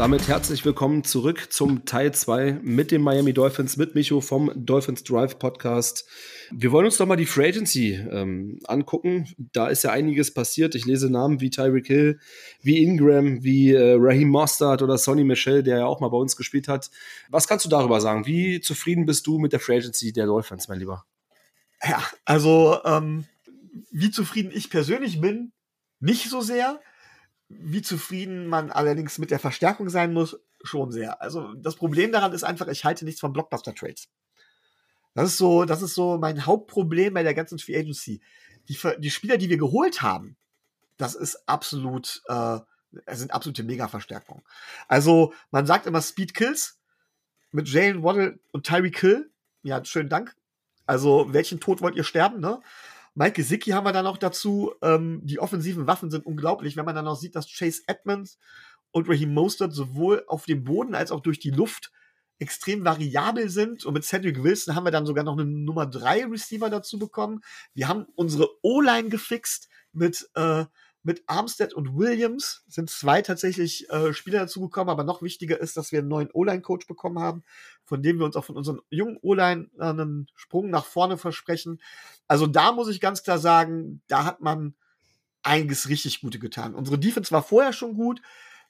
damit herzlich willkommen zurück zum Teil 2 mit den Miami Dolphins, mit Micho vom Dolphins Drive Podcast. Wir wollen uns doch mal die Free Agency ähm, angucken. Da ist ja einiges passiert. Ich lese Namen wie Tyreek Hill, wie Ingram, wie äh, Raheem Mostert oder Sonny Michel, der ja auch mal bei uns gespielt hat. Was kannst du darüber sagen? Wie zufrieden bist du mit der Free Agency der Dolphins, mein Lieber? Ja, also ähm, wie zufrieden ich persönlich bin, nicht so sehr wie zufrieden man allerdings mit der Verstärkung sein muss, schon sehr. Also das Problem daran ist einfach, ich halte nichts von Blockbuster-Trades. Das ist so, das ist so mein Hauptproblem bei der ganzen Free Agency. Die, die Spieler, die wir geholt haben, das ist absolut, äh, sind absolute Mega-Verstärkungen. Also man sagt immer Speed Kills mit Jalen Waddle und Tyree Kill. Ja, schönen Dank. Also welchen Tod wollt ihr sterben, ne? Mike Gesicki haben wir dann noch dazu. Ähm, die offensiven Waffen sind unglaublich, wenn man dann noch sieht, dass Chase Edmonds und Raheem Mostert sowohl auf dem Boden als auch durch die Luft extrem variabel sind. Und mit Cedric Wilson haben wir dann sogar noch einen Nummer 3 Receiver dazu bekommen. Wir haben unsere O-Line gefixt mit äh, mit Armstead und Williams sind zwei tatsächlich äh, Spieler dazugekommen, aber noch wichtiger ist, dass wir einen neuen O-Line-Coach bekommen haben, von dem wir uns auch von unseren jungen O-Line äh, einen Sprung nach vorne versprechen. Also da muss ich ganz klar sagen, da hat man einiges richtig Gute getan. Unsere Defense war vorher schon gut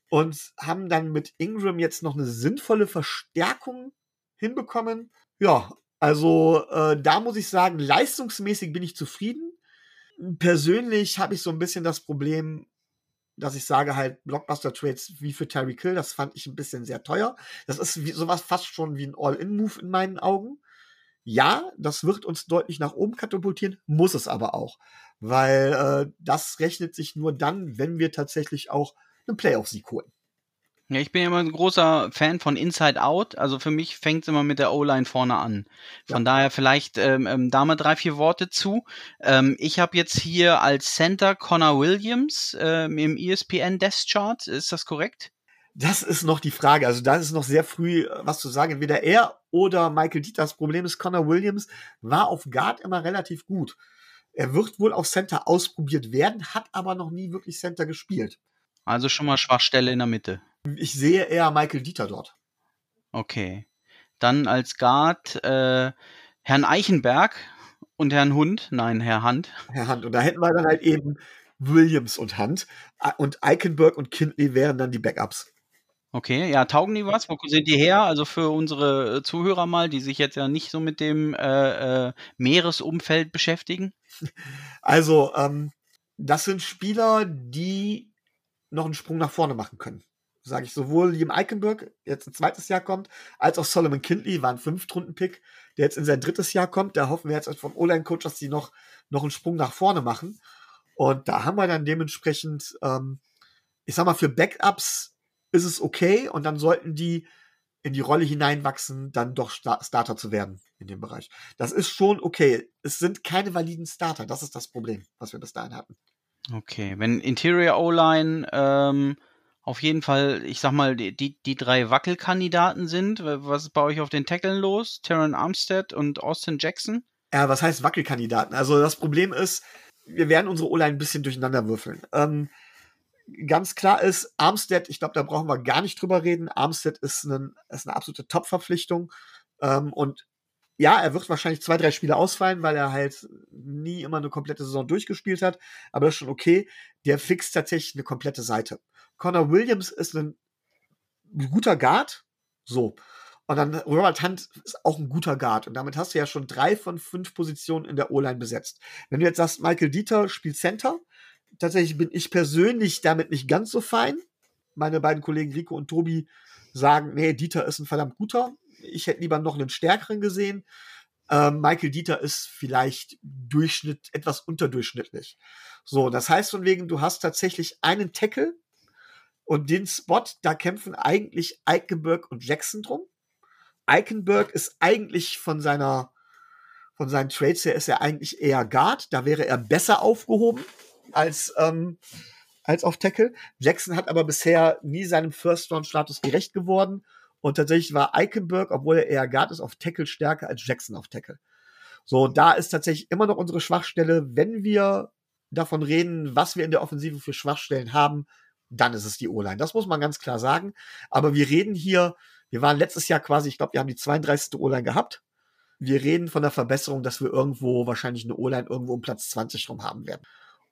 und haben dann mit Ingram jetzt noch eine sinnvolle Verstärkung hinbekommen. Ja, also äh, da muss ich sagen, leistungsmäßig bin ich zufrieden persönlich habe ich so ein bisschen das Problem, dass ich sage halt Blockbuster-Trades wie für Terry Kill, das fand ich ein bisschen sehr teuer. Das ist wie, sowas fast schon wie ein All-In-Move in meinen Augen. Ja, das wird uns deutlich nach oben katapultieren, muss es aber auch. Weil äh, das rechnet sich nur dann, wenn wir tatsächlich auch einen Playoff-Sieg holen. Ja, ich bin immer ein großer Fan von Inside Out. Also für mich fängt es immer mit der O-Line vorne an. Von ja. daher vielleicht ähm, ähm, da mal drei, vier Worte zu. Ähm, ich habe jetzt hier als Center Connor Williams ähm, im ESPN Death Chart. Ist das korrekt? Das ist noch die Frage. Also da ist noch sehr früh äh, was zu sagen. Entweder er oder Michael Dieter. Das Problem ist, Connor Williams war auf Guard immer relativ gut. Er wird wohl auf Center ausprobiert werden, hat aber noch nie wirklich Center gespielt. Also schon mal Schwachstelle in der Mitte. Ich sehe eher Michael Dieter dort. Okay. Dann als Guard äh, Herrn Eichenberg und Herrn Hund. Nein, Herr Hand. Herr Hand. Und da hätten wir dann halt eben Williams und Hand. Und Eichenberg und Kindley wären dann die Backups. Okay, ja, taugen die was? Wo sind die her? Also für unsere äh, Zuhörer mal, die sich jetzt ja nicht so mit dem äh, äh, Meeresumfeld beschäftigen. Also, ähm, das sind Spieler, die noch einen Sprung nach vorne machen können sage ich, sowohl Liam Eichenberg, jetzt ein zweites Jahr kommt, als auch Solomon Kindley, war ein Fünftrunden-Pick, der jetzt in sein drittes Jahr kommt. Da hoffen wir jetzt vom O-Line-Coach, dass die noch, noch einen Sprung nach vorne machen. Und da haben wir dann dementsprechend, ähm, ich sag mal, für Backups ist es okay und dann sollten die in die Rolle hineinwachsen, dann doch Starter zu werden in dem Bereich. Das ist schon okay. Es sind keine validen Starter. Das ist das Problem, was wir bis dahin hatten. Okay, wenn Interior O-Line ähm, auf jeden Fall, ich sag mal, die, die, drei Wackelkandidaten sind. Was ist bei euch auf den Tackeln los? Terran Armstead und Austin Jackson? Ja, was heißt Wackelkandidaten? Also das Problem ist, wir werden unsere O-Line ein bisschen durcheinander würfeln. Ähm, ganz klar ist, Armstead, ich glaube, da brauchen wir gar nicht drüber reden. Armstead ist, ein, ist eine absolute Top-Verpflichtung. Ähm, und ja, er wird wahrscheinlich zwei, drei Spiele ausfallen, weil er halt nie immer eine komplette Saison durchgespielt hat. Aber das ist schon okay. Der fixt tatsächlich eine komplette Seite. Connor Williams ist ein guter Guard. So. Und dann Robert Hunt ist auch ein guter Guard. Und damit hast du ja schon drei von fünf Positionen in der O-Line besetzt. Wenn du jetzt sagst, Michael Dieter spielt Center, tatsächlich bin ich persönlich damit nicht ganz so fein. Meine beiden Kollegen Rico und Tobi sagen, nee, Dieter ist ein verdammt guter. Ich hätte lieber noch einen stärkeren gesehen. Ähm, Michael Dieter ist vielleicht Durchschnitt, etwas unterdurchschnittlich. So, das heißt von wegen, du hast tatsächlich einen Tackle, und den Spot, da kämpfen eigentlich Eichenberg und Jackson drum. Eichenberg ist eigentlich von seiner, von seinen Trades her ist er eigentlich eher Guard. Da wäre er besser aufgehoben als, ähm, als auf Tackle. Jackson hat aber bisher nie seinem First-Round-Status gerecht geworden. Und tatsächlich war Eichenberg, obwohl er eher Guard ist, auf Tackle stärker als Jackson auf Tackle. So, da ist tatsächlich immer noch unsere Schwachstelle. Wenn wir davon reden, was wir in der Offensive für Schwachstellen haben, dann ist es die O-Line. Das muss man ganz klar sagen. Aber wir reden hier, wir waren letztes Jahr quasi, ich glaube, wir haben die 32. O-Line gehabt. Wir reden von der Verbesserung, dass wir irgendwo wahrscheinlich eine O-Line irgendwo um Platz 20 rum haben werden.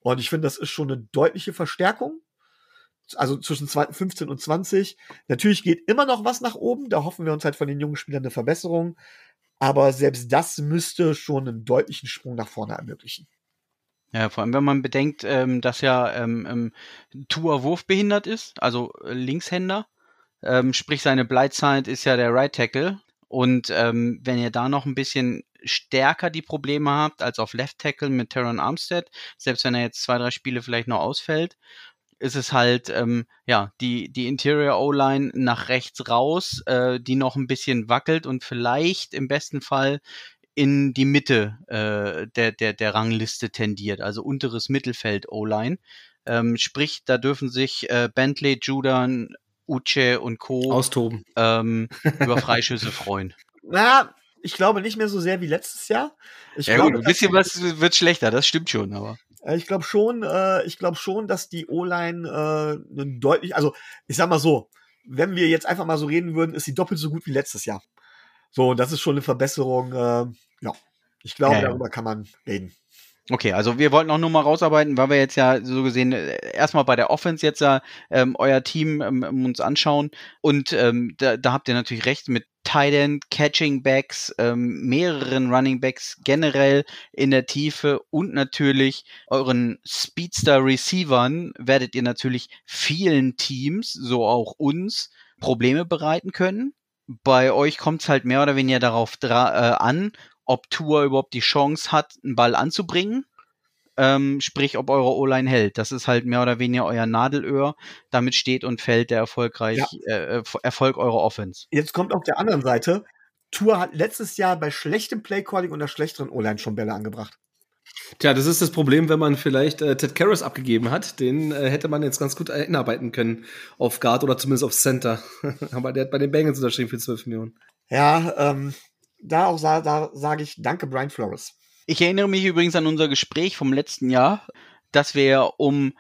Und ich finde, das ist schon eine deutliche Verstärkung. Also zwischen 15 und 20. Natürlich geht immer noch was nach oben. Da hoffen wir uns halt von den jungen Spielern eine Verbesserung. Aber selbst das müsste schon einen deutlichen Sprung nach vorne ermöglichen. Ja, vor allem, wenn man bedenkt, ähm, dass ja ähm, ähm, Tua Wurf behindert ist, also äh, Linkshänder. Ähm, sprich, seine Blindside ist ja der Right Tackle. Und ähm, wenn ihr da noch ein bisschen stärker die Probleme habt als auf Left Tackle mit Teron Armstead, selbst wenn er jetzt zwei, drei Spiele vielleicht noch ausfällt, ist es halt, ähm, ja, die, die Interior O-Line nach rechts raus, äh, die noch ein bisschen wackelt und vielleicht im besten Fall in die Mitte äh, der, der, der Rangliste tendiert, also unteres Mittelfeld O-Line. Ähm, sprich, da dürfen sich äh, Bentley, Judan, Uche und Co. austoben. Ähm, über Freischüsse freuen. Na, ich glaube nicht mehr so sehr wie letztes Jahr. Ich ja glaube, gut, ein bisschen was wird schlechter, das stimmt schon, aber. Äh, Ich glaube schon, äh, ich glaube schon, dass die O-Line äh, einen deutlich, also ich sag mal so, wenn wir jetzt einfach mal so reden würden, ist sie doppelt so gut wie letztes Jahr. So, und das ist schon eine Verbesserung. Äh, ja, ich glaube, Ja, ja. darüber kann man reden. Okay, also wir wollten auch nur mal rausarbeiten, weil wir jetzt ja so gesehen äh, erstmal bei der Offense jetzt ja ähm, euer Team ähm, uns anschauen und ähm, da, da habt ihr natürlich recht mit Tight End, Catching Backs, ähm, mehreren Running Backs generell in der Tiefe und natürlich euren Speedster Receivern werdet ihr natürlich vielen Teams, so auch uns, Probleme bereiten können. Bei euch kommt es halt mehr oder weniger darauf äh, an, ob Tour überhaupt die Chance hat, einen Ball anzubringen. Ähm, sprich, ob eure O-Line hält. Das ist halt mehr oder weniger euer Nadelöhr. Damit steht und fällt der erfolgreich, äh, Erf- Erfolg eurer Offense. Jetzt kommt auf der anderen Seite, Tour hat letztes Jahr bei schlechtem Playcalling und der schlechteren O-Line schon Bälle angebracht. Tja, das ist das Problem, wenn man vielleicht äh, Ted Karras abgegeben hat. Den äh, hätte man jetzt ganz gut einarbeiten können auf Guard oder zumindest auf Center. Aber der hat bei den Bengals unterschrieben für 12 Millionen. Ja, ähm, da auch sa da sage ich danke Brian Flores. Ich erinnere mich übrigens an unser Gespräch vom letzten Jahr, dass wir um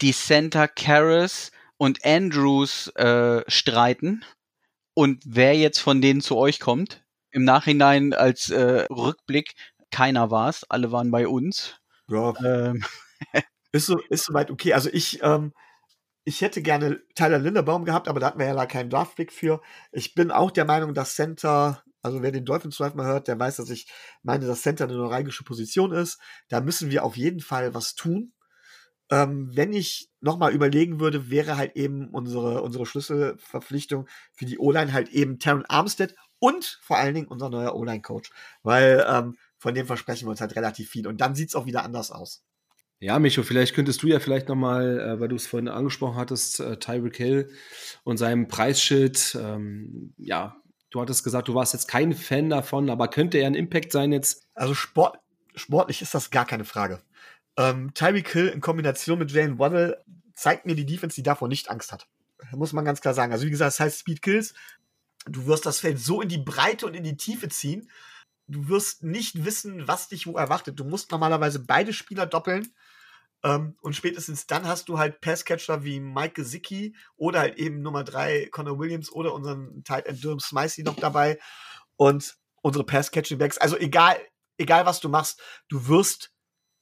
die Center Karras und Andrews äh, streiten und wer jetzt von denen zu euch kommt. Im Nachhinein als äh, Rückblick, keiner war es, alle waren bei uns. Ja, Ähm, ist, so, ist soweit okay. Also ich, ähm, ich hätte gerne Tyler Linderbaum gehabt, aber da hatten wir ja da keinen Draftpick für. Ich bin auch der Meinung, dass Center, also wer den Dolphins Drive mal hört, der weiß, dass ich meine, dass Center eine neuralgische Position ist. Da müssen wir auf jeden Fall was tun. Ähm, wenn ich nochmal überlegen würde, wäre halt eben unsere, unsere Schlüsselverpflichtung für die O-Line halt eben Taron Armstead und vor allen Dingen unser neuer O-Line-Coach. Weil ähm, von dem versprechen wir uns halt relativ viel. Und dann sieht's auch wieder anders aus. Ja, Micho, vielleicht könntest du ja vielleicht nochmal, äh, weil du es vorhin angesprochen hattest, äh, Tyreek Hill und seinem Preisschild, ähm, ja, du hattest gesagt, du warst jetzt kein Fan davon, aber könnte er ein Impact sein jetzt? Also Sport, sportlich ist das gar keine Frage. Ähm, Tyreek Hill in Kombination mit Jalen Waddle zeigt mir die Defense, die davor nicht Angst hat. Muss man ganz klar sagen. Also wie gesagt, das heißt Speed Kills. Du wirst das Feld so in die Breite und in die Tiefe ziehen. Du wirst nicht wissen, was dich wo erwartet. Du musst normalerweise beide Spieler doppeln. Ähm, und spätestens dann hast du halt Passcatcher wie Mike Gesicki oder halt eben Nummer drei Connor Williams oder unseren Tight End Durham Smicey noch dabei. Und unsere Pass-Catching-Backs. Also egal, egal was du machst, du wirst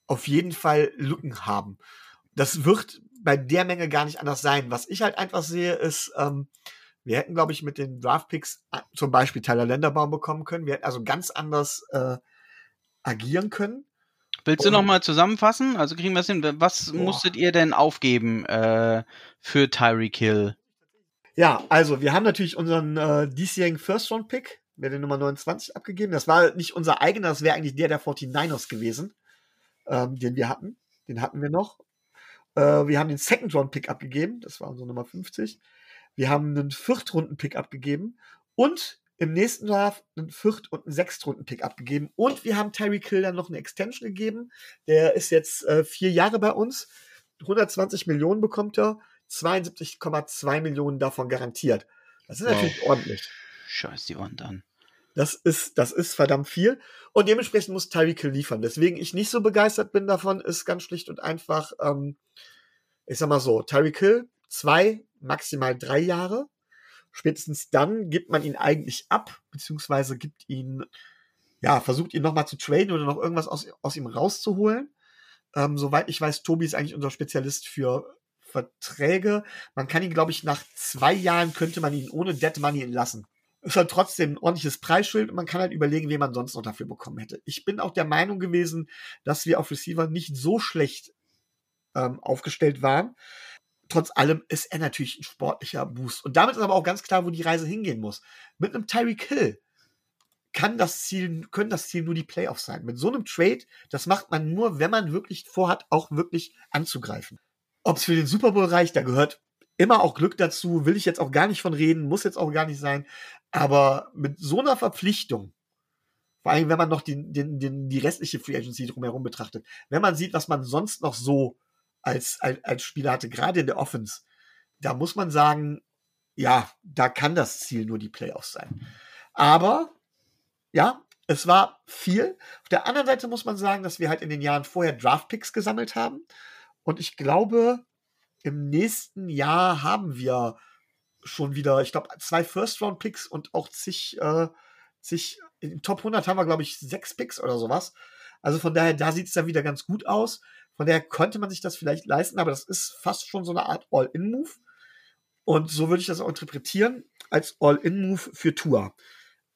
auf jeden Fall Lücken haben. Das wird bei der Menge gar nicht anders sein. Was ich halt einfach sehe, ist, ähm, wir hätten, glaube ich, mit den Draftpicks äh, zum Beispiel Tyler Lenderbaum bekommen können. Wir hätten also ganz anders äh, agieren können. Willst du Und- noch mal zusammenfassen? Also kriegen wir es hin. Was Boah. musstet ihr denn aufgeben äh, für Tyreek Hill? Ja, also wir haben natürlich unseren äh, diesjährigen First-Round-Pick, haben den Nummer 29 abgegeben. Das war nicht unser eigener, das wäre eigentlich der der 49ers gewesen, ähm, den wir hatten. Den hatten wir noch. Äh, wir haben den Second-Round-Pick abgegeben, das war unsere Nummer 50. Wir haben einen Viertrunden-Pick abgegeben und im nächsten Draft einen Viert- und einen Sechstrunden-Pick abgegeben. Und wir haben Tyreek Hill dann noch eine Extension gegeben. Der ist jetzt äh, vier Jahre bei uns. 120 Millionen bekommt er. 72,2 Millionen davon garantiert. Das ist Wow. natürlich ordentlich. Scheiß die Wand an. Das ist, das ist verdammt viel. Und dementsprechend muss Tyreek Hill liefern. Deswegen ich nicht so begeistert bin davon, ist ganz schlicht und einfach, ähm, ich sag mal so, Tyreek Hill, zwei, maximal drei Jahre. Spätestens dann gibt man ihn eigentlich ab, beziehungsweise gibt ihn, ja, versucht ihn nochmal zu traden oder noch irgendwas aus, aus ihm rauszuholen. Ähm, soweit ich weiß, Tobi ist eigentlich unser Spezialist für Verträge. Man kann ihn, glaube ich, nach zwei Jahren könnte man ihn ohne Dead Money entlassen. Ist halt trotzdem ein ordentliches Preisschild und man kann halt überlegen, wen man sonst noch dafür bekommen hätte. Ich bin auch der Meinung gewesen, dass wir auf Receiver nicht so schlecht ähm, aufgestellt waren. Trotz allem ist er natürlich ein sportlicher Boost. Und damit ist aber auch ganz klar, wo die Reise hingehen muss. Mit einem Tyreek Hill kann das Ziel, können das Ziel nur die Playoffs sein. Mit so einem Trade, das macht man nur, wenn man wirklich vorhat, auch wirklich anzugreifen. Ob es für den Super Bowl reicht, da gehört immer auch Glück dazu, will ich jetzt auch gar nicht von reden, muss jetzt auch gar nicht sein. Aber mit so einer Verpflichtung, vor allem wenn man noch die, den, den, die restliche Free Agency drumherum betrachtet, wenn man sieht, was man sonst noch so als, als, als Spieler hatte, gerade in der Offense, da muss man sagen, ja, da kann das Ziel nur die Playoffs sein. Aber ja, es war viel. Auf der anderen Seite muss man sagen, dass wir halt in den Jahren vorher Draftpicks gesammelt haben. Und ich glaube, im nächsten Jahr haben wir schon wieder, ich glaube, zwei First-Round-Picks und auch zig, äh, zig, in Top 100 haben wir, glaube ich, sechs Picks oder sowas. Also von daher, da sieht es dann wieder ganz gut aus. Von daher konnte man sich das vielleicht leisten, aber das ist fast schon so eine Art All-In-Move. Und so würde ich das auch interpretieren, als All-In-Move für Tour.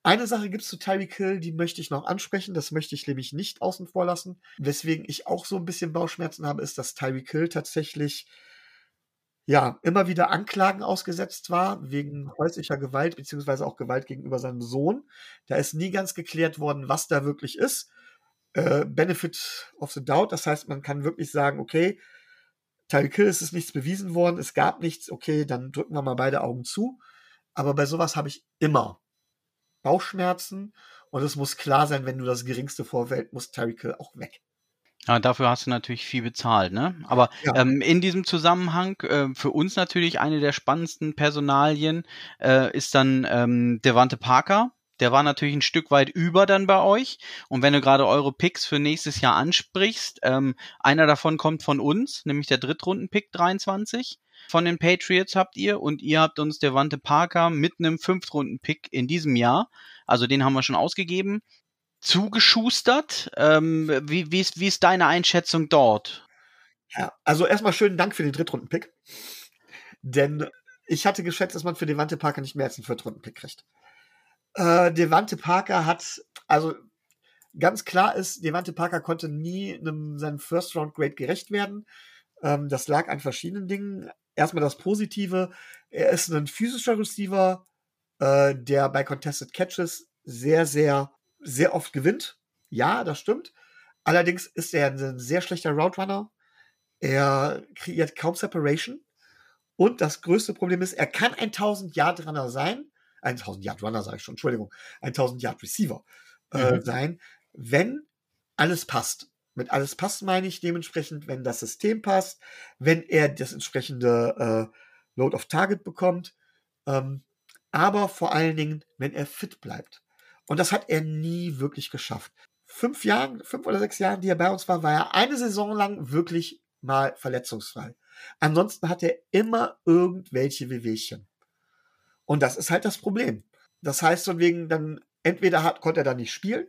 Eine Sache gibt es zu Tyreek Hill, die möchte ich noch ansprechen. Das möchte ich nämlich nicht außen vor lassen. Weswegen ich auch so ein bisschen Bauchschmerzen habe, ist, dass Tyreek Hill tatsächlich ja immer wieder Anklagen ausgesetzt war wegen häuslicher Gewalt beziehungsweise auch Gewalt gegenüber seinem Sohn. Da ist nie ganz geklärt worden, was da wirklich ist. Äh, Benefit of the Doubt, das heißt, man kann wirklich sagen, okay, Tyreek Hill ist es nichts bewiesen worden, es gab nichts, okay, dann drücken wir mal beide Augen zu. Aber bei sowas habe ich immer Bauchschmerzen und es muss klar sein, wenn du das geringste vorwählst, muss Tyreek Hill auch weg. Ja, dafür hast du natürlich viel bezahlt, ne? Aber ja. ähm, in diesem Zusammenhang äh, für uns natürlich eine der spannendsten Personalien äh, ist dann ähm, Devante Parker. Der war natürlich ein Stück weit über dann bei euch. Und wenn du gerade eure Picks für nächstes Jahr ansprichst, ähm, einer davon kommt von uns, nämlich der Drittrunden-Pick 23 von den Patriots habt ihr und ihr habt uns Devante Parker mit einem Fünftrunden-Pick in diesem Jahr, also den haben wir schon ausgegeben, zugeschustert. Ähm, wie, wie, ist, wie ist deine Einschätzung dort? Ja, also erstmal schönen Dank für den Drittrunden-Pick. Denn ich hatte geschätzt, dass man für Devante Parker nicht mehr als einen Viertrunden-Pick kriegt. Äh, Devante Parker hat, also ganz klar ist, Devante Parker konnte nie einem, seinem First-Round-Grade gerecht werden. Ähm, das lag an verschiedenen Dingen erstmal das Positive. Er ist ein physischer Receiver, äh, der bei Contested Catches sehr, sehr, sehr oft gewinnt. Ja, das stimmt. Allerdings ist er ein sehr schlechter Route. Er kreiert kaum Separation. Und das größte Problem ist, er kann ein 1000 Yard Runner sein. Ein 1000 Yard Runner sage ich schon, Entschuldigung. Ein 1000 Yard Receiver äh, mhm. sein, wenn alles passt. Mit alles passt meine ich dementsprechend, wenn das System passt, wenn er das entsprechende äh, Load of Target bekommt, ähm, aber vor allen Dingen, wenn er fit bleibt. Und das hat er nie wirklich geschafft. Fünf Jahren, fünf oder sechs Jahren, die er bei uns war, war er eine Saison lang wirklich mal verletzungsfrei. Ansonsten hat er immer irgendwelche Wehwehchen. Und das ist halt das Problem. Das heißt, von wegen dann, entweder hat, konnte er da nicht spielen,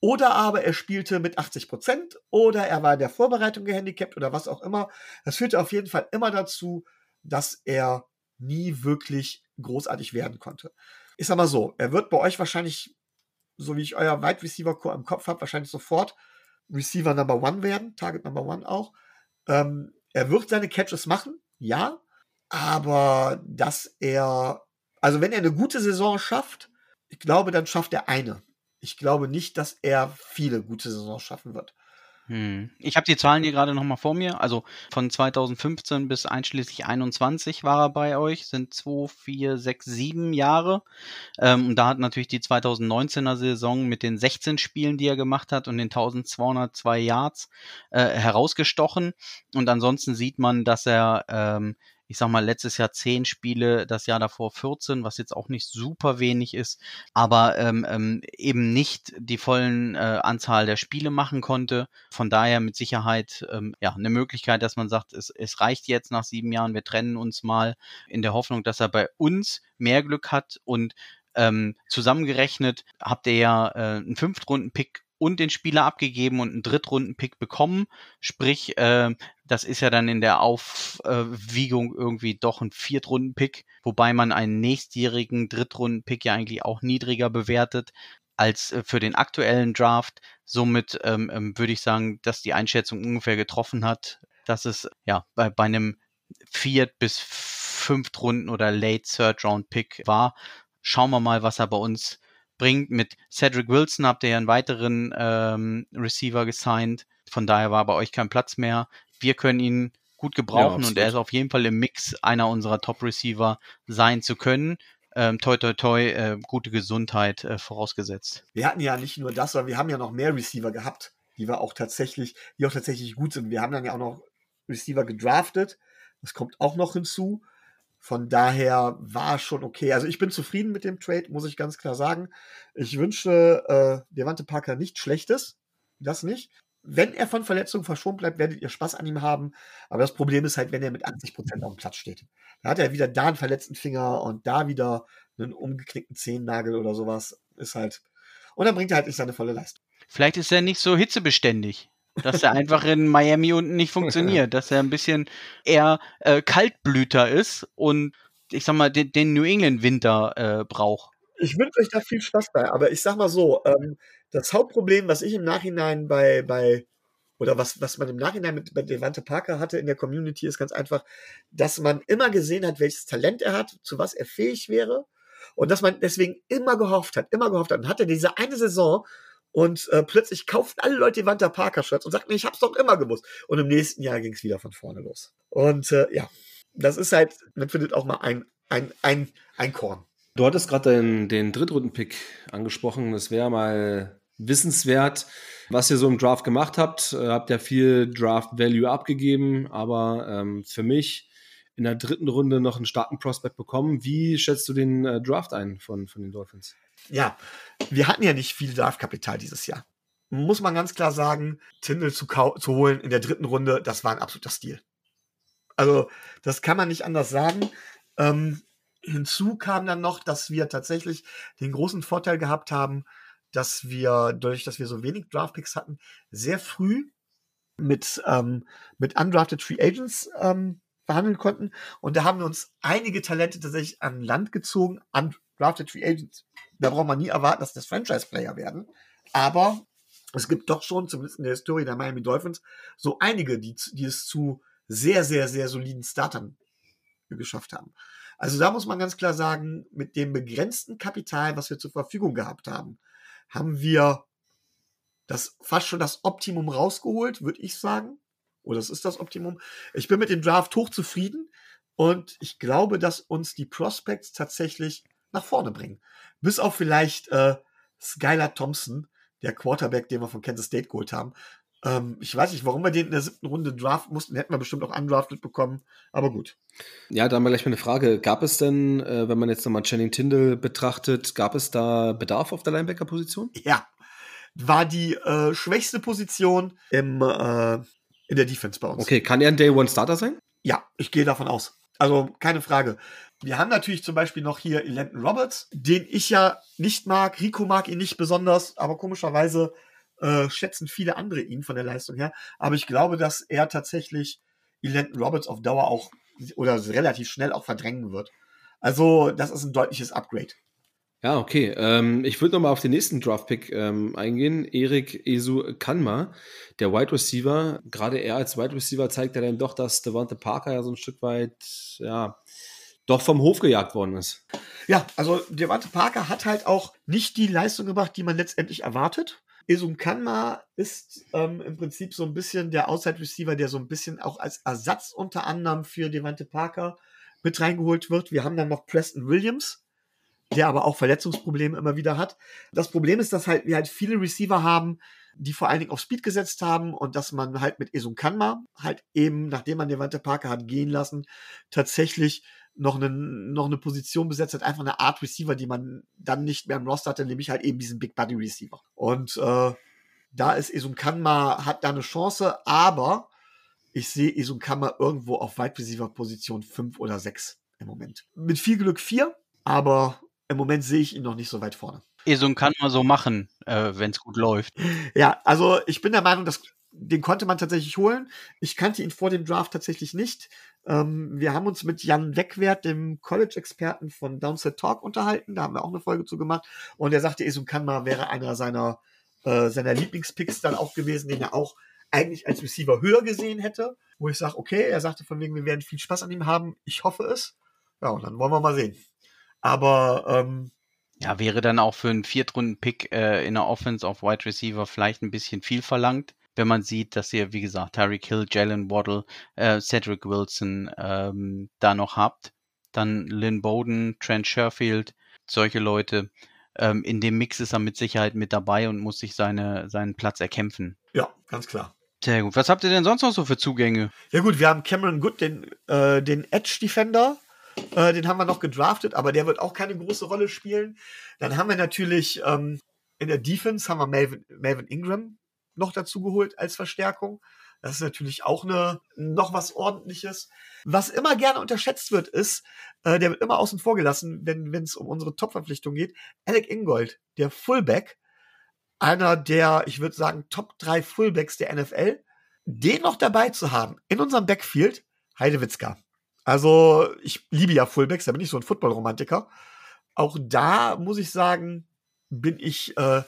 oder aber er spielte mit 80 Prozent oder er war in der Vorbereitung gehandicapt oder was auch immer. Das führte auf jeden Fall immer dazu, dass er nie wirklich großartig werden konnte. Sag mal so, er wird bei euch wahrscheinlich, so wie ich euer Wide Receiver Core im Kopf habe, wahrscheinlich sofort Receiver Number One werden, Target Number One auch. Ähm, er wird seine Catches machen, ja, aber dass er, also wenn er eine gute Saison schafft, ich glaube, dann schafft er eine ich glaube nicht, dass er viele gute Saisons schaffen wird. Hm. Ich habe die Zahlen hier gerade nochmal vor mir. Also von 2015 bis einschließlich 21 war er bei euch, sind 2, 4, 6, 7 Jahre. Ähm, und da hat natürlich die 2019er Saison mit den 16 Spielen, die er gemacht hat und den 1202 Yards äh, herausgestochen. Und ansonsten sieht man, dass er ähm, ich sag mal, letztes Jahr zehn Spiele, das Jahr davor 14, was jetzt auch nicht super wenig ist, aber ähm, ähm, eben nicht die vollen äh, Anzahl der Spiele machen konnte. Von daher mit Sicherheit ähm, ja eine Möglichkeit, dass man sagt, es, es reicht jetzt nach sieben Jahren, wir trennen uns mal in der Hoffnung, dass er bei uns mehr Glück hat und ähm, zusammengerechnet habt ihr ja äh, einen Fünftrunden-Pick und den Spieler abgegeben und einen Drittrunden-Pick bekommen. Sprich, äh, das ist ja dann in der Aufwiegung irgendwie doch ein Viertrunden-Pick, wobei man einen nächstjährigen Drittrunden-Pick ja eigentlich auch niedriger bewertet als äh, für den aktuellen Draft. Somit ähm, ähm, würde ich sagen, dass die Einschätzung ungefähr getroffen hat, dass es ja bei, bei einem Viert- bis Fünftrunden- oder Late Third-Round-Pick war. Schauen wir mal, was er bei uns bringt. Mit Cedric Wilson habt ihr ja einen weiteren ähm, Receiver gesigned. Von daher war bei euch kein Platz mehr. Wir können ihn gut gebrauchen ja, und er ist auf jeden Fall im Mix einer unserer Top-Receiver sein zu können. Ähm, toi, toi, toi, äh, gute Gesundheit äh, vorausgesetzt. Wir hatten ja nicht nur das, sondern wir haben ja noch mehr Receiver gehabt, die wir auch tatsächlich, die auch tatsächlich gut sind. Wir haben dann ja auch noch Receiver gedraftet. Das kommt auch noch hinzu. Von daher war schon okay. Also ich bin zufrieden mit dem Trade, muss ich ganz klar sagen. Ich wünsche äh, Devante Parker nichts Schlechtes. Das nicht. Wenn er von Verletzungen verschont bleibt, werdet ihr Spaß an ihm haben. Aber das Problem ist halt, wenn er mit 80 Prozent auf dem Platz steht. Da hat er wieder da einen verletzten Finger und da wieder einen umgeknickten Zehennagel oder sowas. Ist halt. Und dann bringt er halt nicht seine volle Leistung. Vielleicht ist er nicht so hitzebeständig dass er einfach in Miami unten nicht funktioniert, dass er ein bisschen eher äh, Kaltblüter ist und ich sag mal, den, den New England Winter äh, braucht. Ich wünsche euch da viel Spaß bei, aber ich sag mal so, ähm, das Hauptproblem, was ich im Nachhinein bei, bei oder was, was man im Nachhinein mit bei Devante Parker hatte in der Community, ist ganz einfach, dass man immer gesehen hat, welches Talent er hat, zu was er fähig wäre. Und dass man deswegen immer gehofft hat, immer gehofft hat. Und hatte diese eine Saison, und äh, plötzlich kauften alle Leute die Wanda Parker Shirts und sagten, ich hab's doch immer gewusst. Und im nächsten Jahr ging es wieder von vorne los. Und äh, ja, das ist halt, man findet auch mal ein, ein, ein, ein Korn. Du hattest gerade den, den Drittrunden-Pick angesprochen. Das wäre mal wissenswert, was ihr so im Draft gemacht habt. Ihr habt ja viel Draft-Value abgegeben, aber ähm, für mich in der dritten Runde noch einen starken Prospect bekommen. Wie schätzt du den äh, Draft ein von, von den Dolphins? Ja, wir hatten ja nicht viel Draftkapital dieses Jahr. Muss man ganz klar sagen, Tindall zu, zu holen in der dritten Runde, das war ein absoluter Stil. Also, das kann man nicht anders sagen. Ähm, hinzu kam dann noch, dass wir tatsächlich den großen Vorteil gehabt haben, dass wir, dadurch, dass wir so wenig Draftpicks hatten, sehr früh mit, ähm, mit undrafted Free Agents ähm, verhandeln konnten. Und da haben wir uns einige Talente tatsächlich an Land gezogen, undrafted Free Agents da braucht man nie erwarten, dass das Franchise-Player werden. Aber es gibt doch schon, zumindest in der Historie der Miami Dolphins, so einige, die, die es zu sehr, sehr, sehr soliden Startern geschafft haben. Also da muss man ganz klar sagen, mit dem begrenzten Kapital, was wir zur Verfügung gehabt haben, haben wir das fast schon das Optimum rausgeholt, würde ich sagen. Oder es ist das Optimum. Ich bin mit dem Draft hochzufrieden und ich glaube, dass uns die Prospects tatsächlich nach vorne bringen. Bis auf vielleicht äh, Skylar Thompson, der Quarterback, den wir von Kansas State geholt haben. Ähm, ich weiß nicht, warum wir den in der siebten Runde draften mussten. Hätten wir bestimmt auch undrafted bekommen. Aber gut. Ja, da mal gleich mal eine Frage. Gab es denn, äh, wenn man jetzt nochmal Channing Tindall betrachtet, gab es da Bedarf auf der Linebacker-Position? Ja. War die äh, schwächste Position im, äh, in der Defense bei uns. Okay, kann er ein Day-One-Starter sein? Ja, ich gehe davon aus. Also keine Frage. Wir haben natürlich zum Beispiel noch hier Elandon Roberts, den ich ja nicht mag. Rico mag ihn nicht besonders, aber komischerweise äh, schätzen viele andere ihn von der Leistung her. Aber ich glaube, dass er tatsächlich Elandon Roberts auf Dauer auch oder relativ schnell auch verdrängen wird. Also, das ist ein deutliches Upgrade. Ja, okay. Ähm, ich würde nochmal auf den nächsten Draftpick ähm, eingehen. Erik Esu Kanma, der Wide Receiver. Gerade er als Wide Receiver zeigt ja dann doch, dass Devante Parker ja so ein Stück weit, ja, doch vom Hof gejagt worden ist. Ja, also Devante Parker hat halt auch nicht die Leistung gebracht, die man letztendlich erwartet. Esum Kanma ist ähm, im Prinzip so ein bisschen der Outside Receiver, der so ein bisschen auch als Ersatz unter anderem für Devante Parker mit reingeholt wird. Wir haben dann noch Preston Williams, der aber auch Verletzungsprobleme immer wieder hat. Das Problem ist, dass halt wir halt viele Receiver haben, die vor allen Dingen auf Speed gesetzt haben und dass man halt mit Esun Kanma halt eben, nachdem man Devante Parker hat gehen lassen, tatsächlich noch eine, noch eine Position besetzt hat, einfach eine Art Receiver, die man dann nicht mehr im Roster hatte, nämlich halt eben diesen Big Buddy Receiver. Und äh, da ist Esun Kanma, hat da eine Chance, aber ich sehe Esun Kanma irgendwo auf Wide Receiver Position 5 oder 6 im Moment. Mit viel Glück 4, aber im Moment sehe ich ihn noch nicht so weit vorne. Esung kann man so machen, äh, wenn es gut läuft. Ja, also ich bin der Meinung, dass den konnte man tatsächlich holen. Ich kannte ihn vor dem Draft tatsächlich nicht. Ähm, wir haben uns mit Jan Wegwert, dem College-Experten von Downset Talk, unterhalten. Da haben wir auch eine Folge zu gemacht. Und er sagte, Esum Kanma wäre einer seiner, äh, seiner Lieblingspicks dann auch gewesen, den er auch eigentlich als Receiver höher gesehen hätte. Wo ich sage, okay, er sagte von wegen, wir werden viel Spaß an ihm haben. Ich hoffe es. Ja, und dann wollen wir mal sehen. Aber ähm, ja, wäre dann auch für einen Viertrunden-Pick äh, in der Offense auf Wide Receiver vielleicht ein bisschen viel verlangt, wenn man sieht, dass ihr, wie gesagt, Tyreek Hill, Jalen Waddle, äh, Cedric Wilson ähm, da noch habt. Dann Lynn Bowden, Trent Sherfield, solche Leute. Ähm, in dem Mix ist er mit Sicherheit mit dabei und muss sich seine, seinen Platz erkämpfen. Ja, ganz klar. Sehr gut. Was habt ihr denn sonst noch so für Zugänge? Ja gut, wir haben Cameron Good, den, äh, den Edge Defender, äh, den haben wir noch gedraftet, aber der wird auch keine große Rolle spielen. Dann haben wir natürlich ähm, in der Defense haben wir Melvin, Melvin Ingram noch dazu geholt als Verstärkung. Das ist natürlich auch eine, noch was ordentliches. Was immer gerne unterschätzt wird, ist, äh, der wird immer außen vor gelassen, wenn es um unsere Top-Verpflichtung geht. Alec Ingold, der Fullback, einer der, ich würde sagen, Top 3 Fullbacks der NFL, den noch dabei zu haben in unserem Backfield, Heidewitzka. Also, ich liebe ja Fullbacks, da bin ich so ein Football-Romantiker. Auch da muss ich sagen, bin ich äh,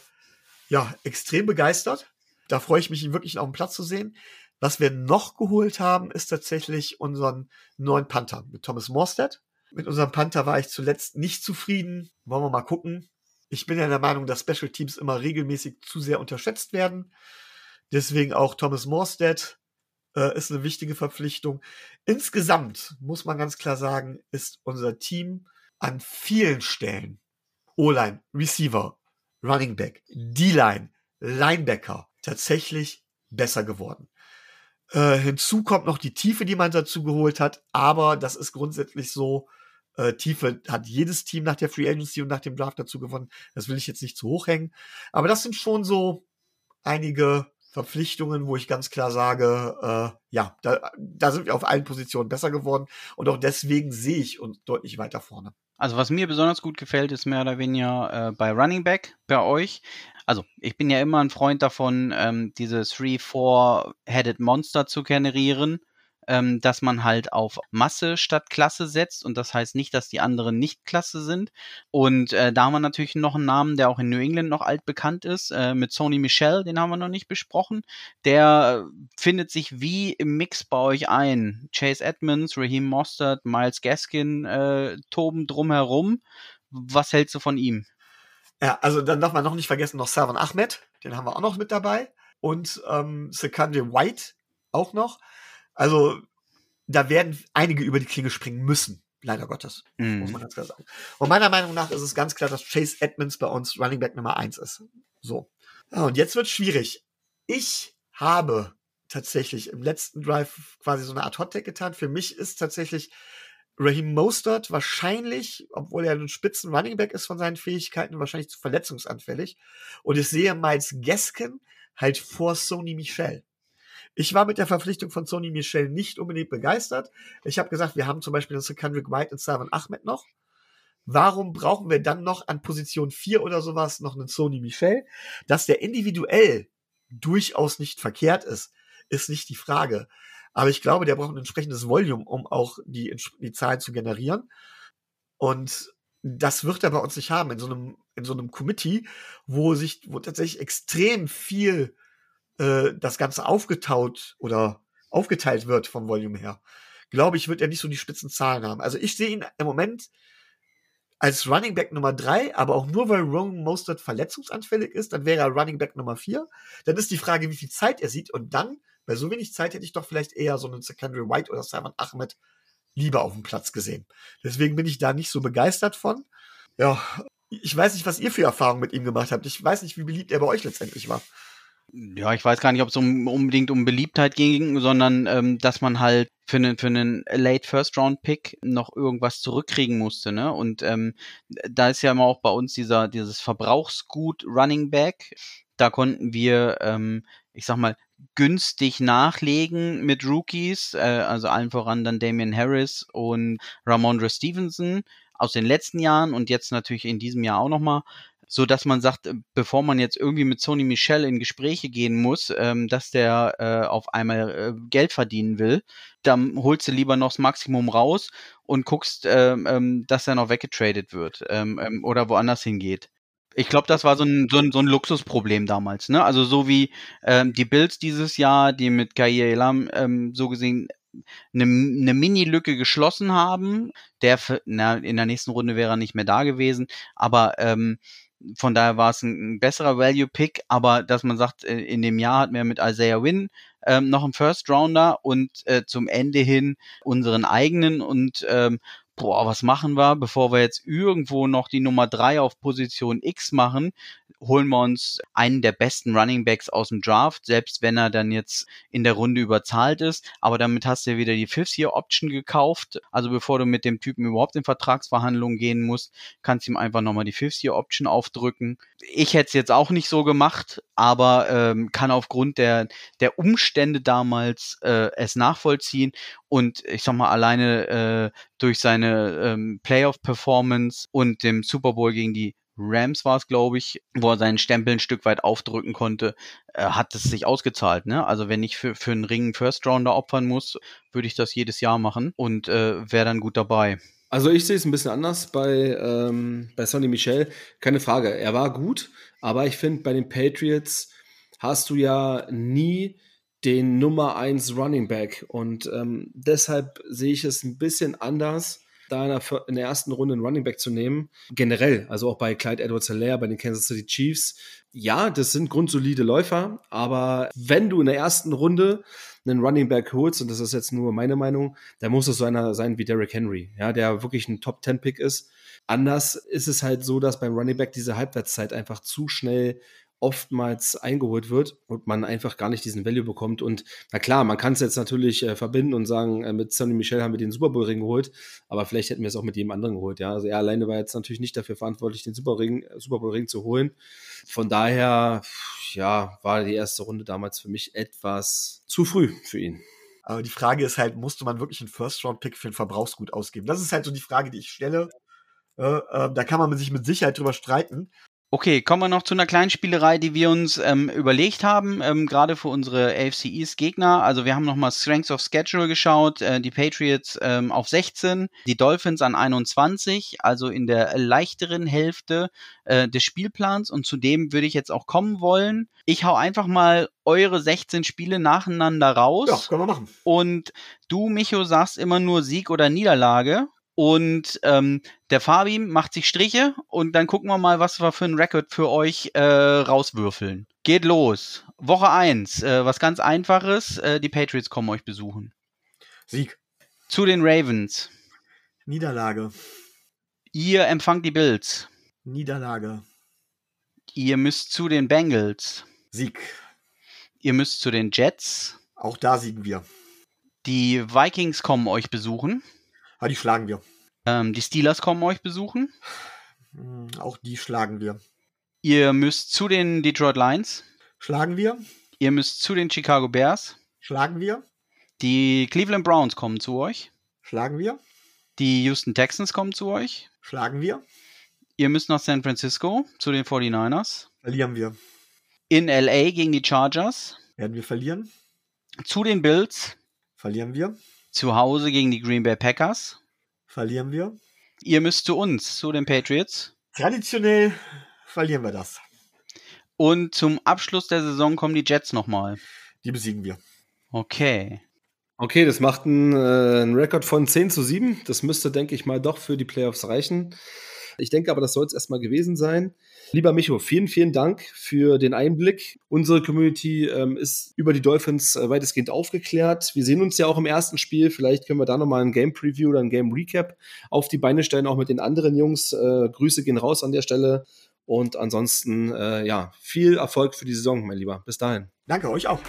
ja extrem begeistert. Da freue ich mich, ihn wirklich auf dem Platz zu sehen. Was wir noch geholt haben, ist tatsächlich unseren neuen Panther mit Thomas Morstead. Mit unserem Panther war ich zuletzt nicht zufrieden. Wollen wir mal gucken. Ich bin ja der Meinung, dass Special Teams immer regelmäßig zu sehr unterschätzt werden. Deswegen auch Thomas Morstead äh, ist eine wichtige Verpflichtung. Insgesamt muss man ganz klar sagen, ist unser Team an vielen Stellen O-Line, Receiver, Running Back, D-Line, Linebacker tatsächlich besser geworden. Äh, hinzu kommt noch die Tiefe, die man dazu geholt hat, aber das ist grundsätzlich so. Äh, Tiefe hat jedes Team nach der Free Agency und nach dem Draft dazu gewonnen. Das will ich jetzt nicht zu hoch hängen. Aber das sind schon so einige Verpflichtungen, wo ich ganz klar sage, äh, ja, da, da sind wir auf allen Positionen besser geworden und auch deswegen sehe ich uns deutlich weiter vorne. Also was mir besonders gut gefällt, ist mehr oder weniger äh, bei Running Back bei euch. Also ich bin ja immer ein Freund davon, ähm, diese 3-4-Headed Monster zu generieren ähm, dass man halt auf Masse statt Klasse setzt und das heißt nicht, dass die anderen nicht Klasse sind. Und äh, da haben wir natürlich noch einen Namen, der auch in New England noch altbekannt ist, äh, mit Sony Michel, den haben wir noch nicht besprochen. Der äh, findet sich wie im Mix bei euch ein. Chase Edmonds, Raheem Mostert, Miles Gaskin äh, toben drumherum. Was hältst du von ihm? Ja, also dann darf man noch nicht vergessen, noch Savon Ahmed, den haben wir auch noch mit dabei. Und ähm, Sekande White auch noch. Also da werden einige über die Klinge springen müssen. Leider Gottes. Mm. Muss man ganz klar sagen. Und meiner Meinung nach ist es ganz klar, dass Chase Edmonds bei uns Running Back Nummer eins ist. So. Ja, und jetzt wird schwierig. Ich habe tatsächlich im letzten Drive quasi so eine Art Hot Take getan. Für mich ist tatsächlich Raheem Mostert wahrscheinlich, obwohl er ein spitzen Running Back ist von seinen Fähigkeiten, wahrscheinlich zu verletzungsanfällig. Und ich sehe Miles Gaskin halt vor Sony Michel. Ich war mit der Verpflichtung von Sony Michel nicht unbedingt begeistert. Ich habe gesagt, wir haben zum Beispiel das Kendrick White und Simon Ahmed noch. Warum brauchen wir dann noch an Position 4 oder sowas noch einen Sony Michel? Dass der individuell durchaus nicht verkehrt ist, ist nicht die Frage. Aber ich glaube, der braucht ein entsprechendes Volume, um auch die, die Zahlen zu generieren. Und das wird er bei uns nicht haben in so einem, in so einem Committee, wo sich, wo tatsächlich extrem viel äh, das Ganze aufgetaut oder aufgeteilt wird vom Volume her, glaube ich, wird er nicht so die spitzen Zahlen haben. Also ich sehe ihn im Moment als Running Back Nummer drei, aber auch nur weil Roman Mostert verletzungsanfällig ist, dann wäre er Running Back Nummer vier. Dann ist die Frage, wie viel Zeit er sieht und dann, bei so wenig Zeit hätte ich doch vielleicht eher so einen Secondary White oder Simon Ahmed lieber auf dem Platz gesehen. Deswegen bin ich da nicht so begeistert von. Ja, ich weiß nicht, was ihr für Erfahrungen mit ihm gemacht habt. Ich weiß nicht, wie beliebt er bei euch letztendlich war. Ja, ich weiß gar nicht, ob es um, unbedingt um Beliebtheit ging, sondern ähm, dass man halt für einen für einen Late First Round Pick noch irgendwas zurückkriegen musste, ne? Und ähm, da ist ja immer auch bei uns dieser dieses Verbrauchsgut Running Back. Da konnten wir, ähm, ich sag mal, günstig nachlegen mit Rookies, äh, also allen voran dann Damian Harris und Ramondre Stevenson aus den letzten Jahren und jetzt natürlich in diesem Jahr auch nochmal so dass man sagt, äh, bevor man jetzt irgendwie mit Sony Michel in Gespräche gehen muss, ähm, dass der äh, auf einmal äh, Geld verdienen will, dann holst du lieber noch das Maximum raus und guckst, ähm, ähm, dass er noch weggetradet wird ähm, ähm, oder woanders hingeht. Ich glaube, das war so ein, so, ein, so ein Luxusproblem damals. Ne? Also so wie ähm, die Bills dieses Jahr, die mit Kaye Elam ähm, so gesehen eine, eine Mini-Lücke geschlossen haben. Der na, in der nächsten Runde wäre er nicht mehr da gewesen, aber ähm, von daher war es ein, ein besserer Value-Pick, aber dass man sagt, äh, in dem Jahr hatten wir mit Isaiah Wynn ähm, noch einen First-Rounder und äh, zum Ende hin unseren eigenen und ähm, boah, was machen wir, bevor wir jetzt irgendwo noch die Nummer drei auf Position X machen, holen wir uns einen der besten Running Backs aus dem Draft, selbst wenn er dann jetzt in der Runde überzahlt ist. Aber damit hast du ja wieder die Fifth-Year-Option gekauft. Also bevor du mit dem Typen überhaupt in Vertragsverhandlungen gehen musst, kannst du ihm einfach nochmal die Fifth-Year-Option aufdrücken. Ich hätte es jetzt auch nicht so gemacht, aber ähm, kann aufgrund der, der Umstände damals äh, es nachvollziehen. Und ich sag mal, alleine äh, durch seine ähm, Playoff-Performance und dem Super Bowl gegen die Rams war es, glaube ich, wo er seinen Stempel ein Stück weit aufdrücken konnte, äh, hat es sich ausgezahlt. Ne? Also wenn ich für, für einen Ring First Rounder opfern muss, würde ich das jedes Jahr machen und äh, wäre dann gut dabei. Also ich sehe es ein bisschen anders bei, ähm, bei Sonny Michel. Keine Frage, er war gut, aber ich finde, bei den Patriots hast du ja nie den Nummer 1 Running Back und ähm, deshalb sehe ich es ein bisschen anders da in der, in der ersten Runde einen Running Back zu nehmen. Generell, also auch bei Clyde Edwards Hilaire, bei den Kansas City Chiefs. Ja, das sind grundsolide Läufer, aber wenn du in der ersten Runde einen Running Back holst, und das ist jetzt nur meine Meinung, dann muss es so einer sein wie Derrick Henry, ja, der wirklich ein Top 10 Pick ist. Anders ist es halt so, dass beim Running Back diese Halbwertszeit einfach zu schnell oftmals eingeholt wird und man einfach gar nicht diesen Value bekommt. Und na klar, man kann es jetzt natürlich äh, verbinden und sagen, äh, mit Sonny Michel haben wir den Super Bowl Ring geholt, aber vielleicht hätten wir es auch mit jedem anderen geholt. Ja, also er alleine war jetzt natürlich nicht dafür verantwortlich, den Super, Ring, äh, Super Bowl Ring zu holen. Von daher, ja, war die erste Runde damals für mich etwas zu früh für ihn. Aber die Frage ist halt, musste man wirklich einen First-Round-Pick für ein Verbrauchsgut ausgeben? Das ist halt so die Frage, die ich stelle. Äh, äh, da kann man sich mit Sicherheit drüber streiten. Okay, kommen wir noch zu einer kleinen Spielerei, die wir uns ähm, überlegt haben, ähm, gerade für unsere AFC East Gegner. Also wir haben nochmal Strengths of Schedule geschaut, äh, die Patriots ähm, auf 16, die Dolphins an 21, also in der leichteren Hälfte äh, des Spielplans und zu dem würde ich jetzt auch kommen wollen. Ich hau einfach mal eure 16 Spiele nacheinander raus. Ja, können wir machen. Und du, Micho, sagst immer nur Sieg oder Niederlage. Und ähm, der Fabi macht sich Striche und dann gucken wir mal, was wir für einen Rekord für euch äh, rauswürfeln. Geht los. Woche 1, äh, was ganz einfaches. Äh, die Patriots kommen euch besuchen. Sieg. Zu den Ravens. Niederlage. Ihr empfangt die Bills. Niederlage. Ihr müsst zu den Bengals. Sieg. Ihr müsst zu den Jets. Auch da siegen wir. Die Vikings kommen euch besuchen. Ja, die schlagen wir. Ähm, die Steelers kommen euch besuchen. Hm, auch die schlagen wir. Ihr müsst zu den Detroit Lions. Schlagen wir. Ihr müsst zu den Chicago Bears. Schlagen wir. Die Cleveland Browns kommen zu euch. Schlagen wir. Die Houston Texans kommen zu euch. Schlagen wir. Ihr müsst nach San Francisco zu den 49ers. Verlieren wir. In LA gegen die Chargers. Werden wir verlieren. Zu den Bills. Verlieren wir. Zu Hause gegen die Green Bay Packers. Verlieren wir. Ihr müsst zu uns, zu den Patriots. Traditionell verlieren wir das. Und zum Abschluss der Saison kommen die Jets nochmal. Die besiegen wir. Okay. Okay, das macht einen, äh, einen Rekord von 10 zu 7. Das müsste, denke ich mal, doch für die Playoffs reichen. Ich denke aber, das soll es erstmal gewesen sein. Lieber Micho, vielen, vielen Dank für den Einblick. Unsere Community ähm, ist über die Dolphins äh, weitestgehend aufgeklärt. Wir sehen uns ja auch im ersten Spiel. Vielleicht können wir da nochmal ein Game Preview oder ein Game Recap auf die Beine stellen, auch mit den anderen Jungs. Äh, Grüße gehen raus an der Stelle. Und ansonsten, äh, ja, viel Erfolg für die Saison, mein Lieber. Bis dahin. Danke euch auch.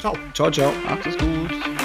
Ciao. Ciao, ciao. Macht es gut.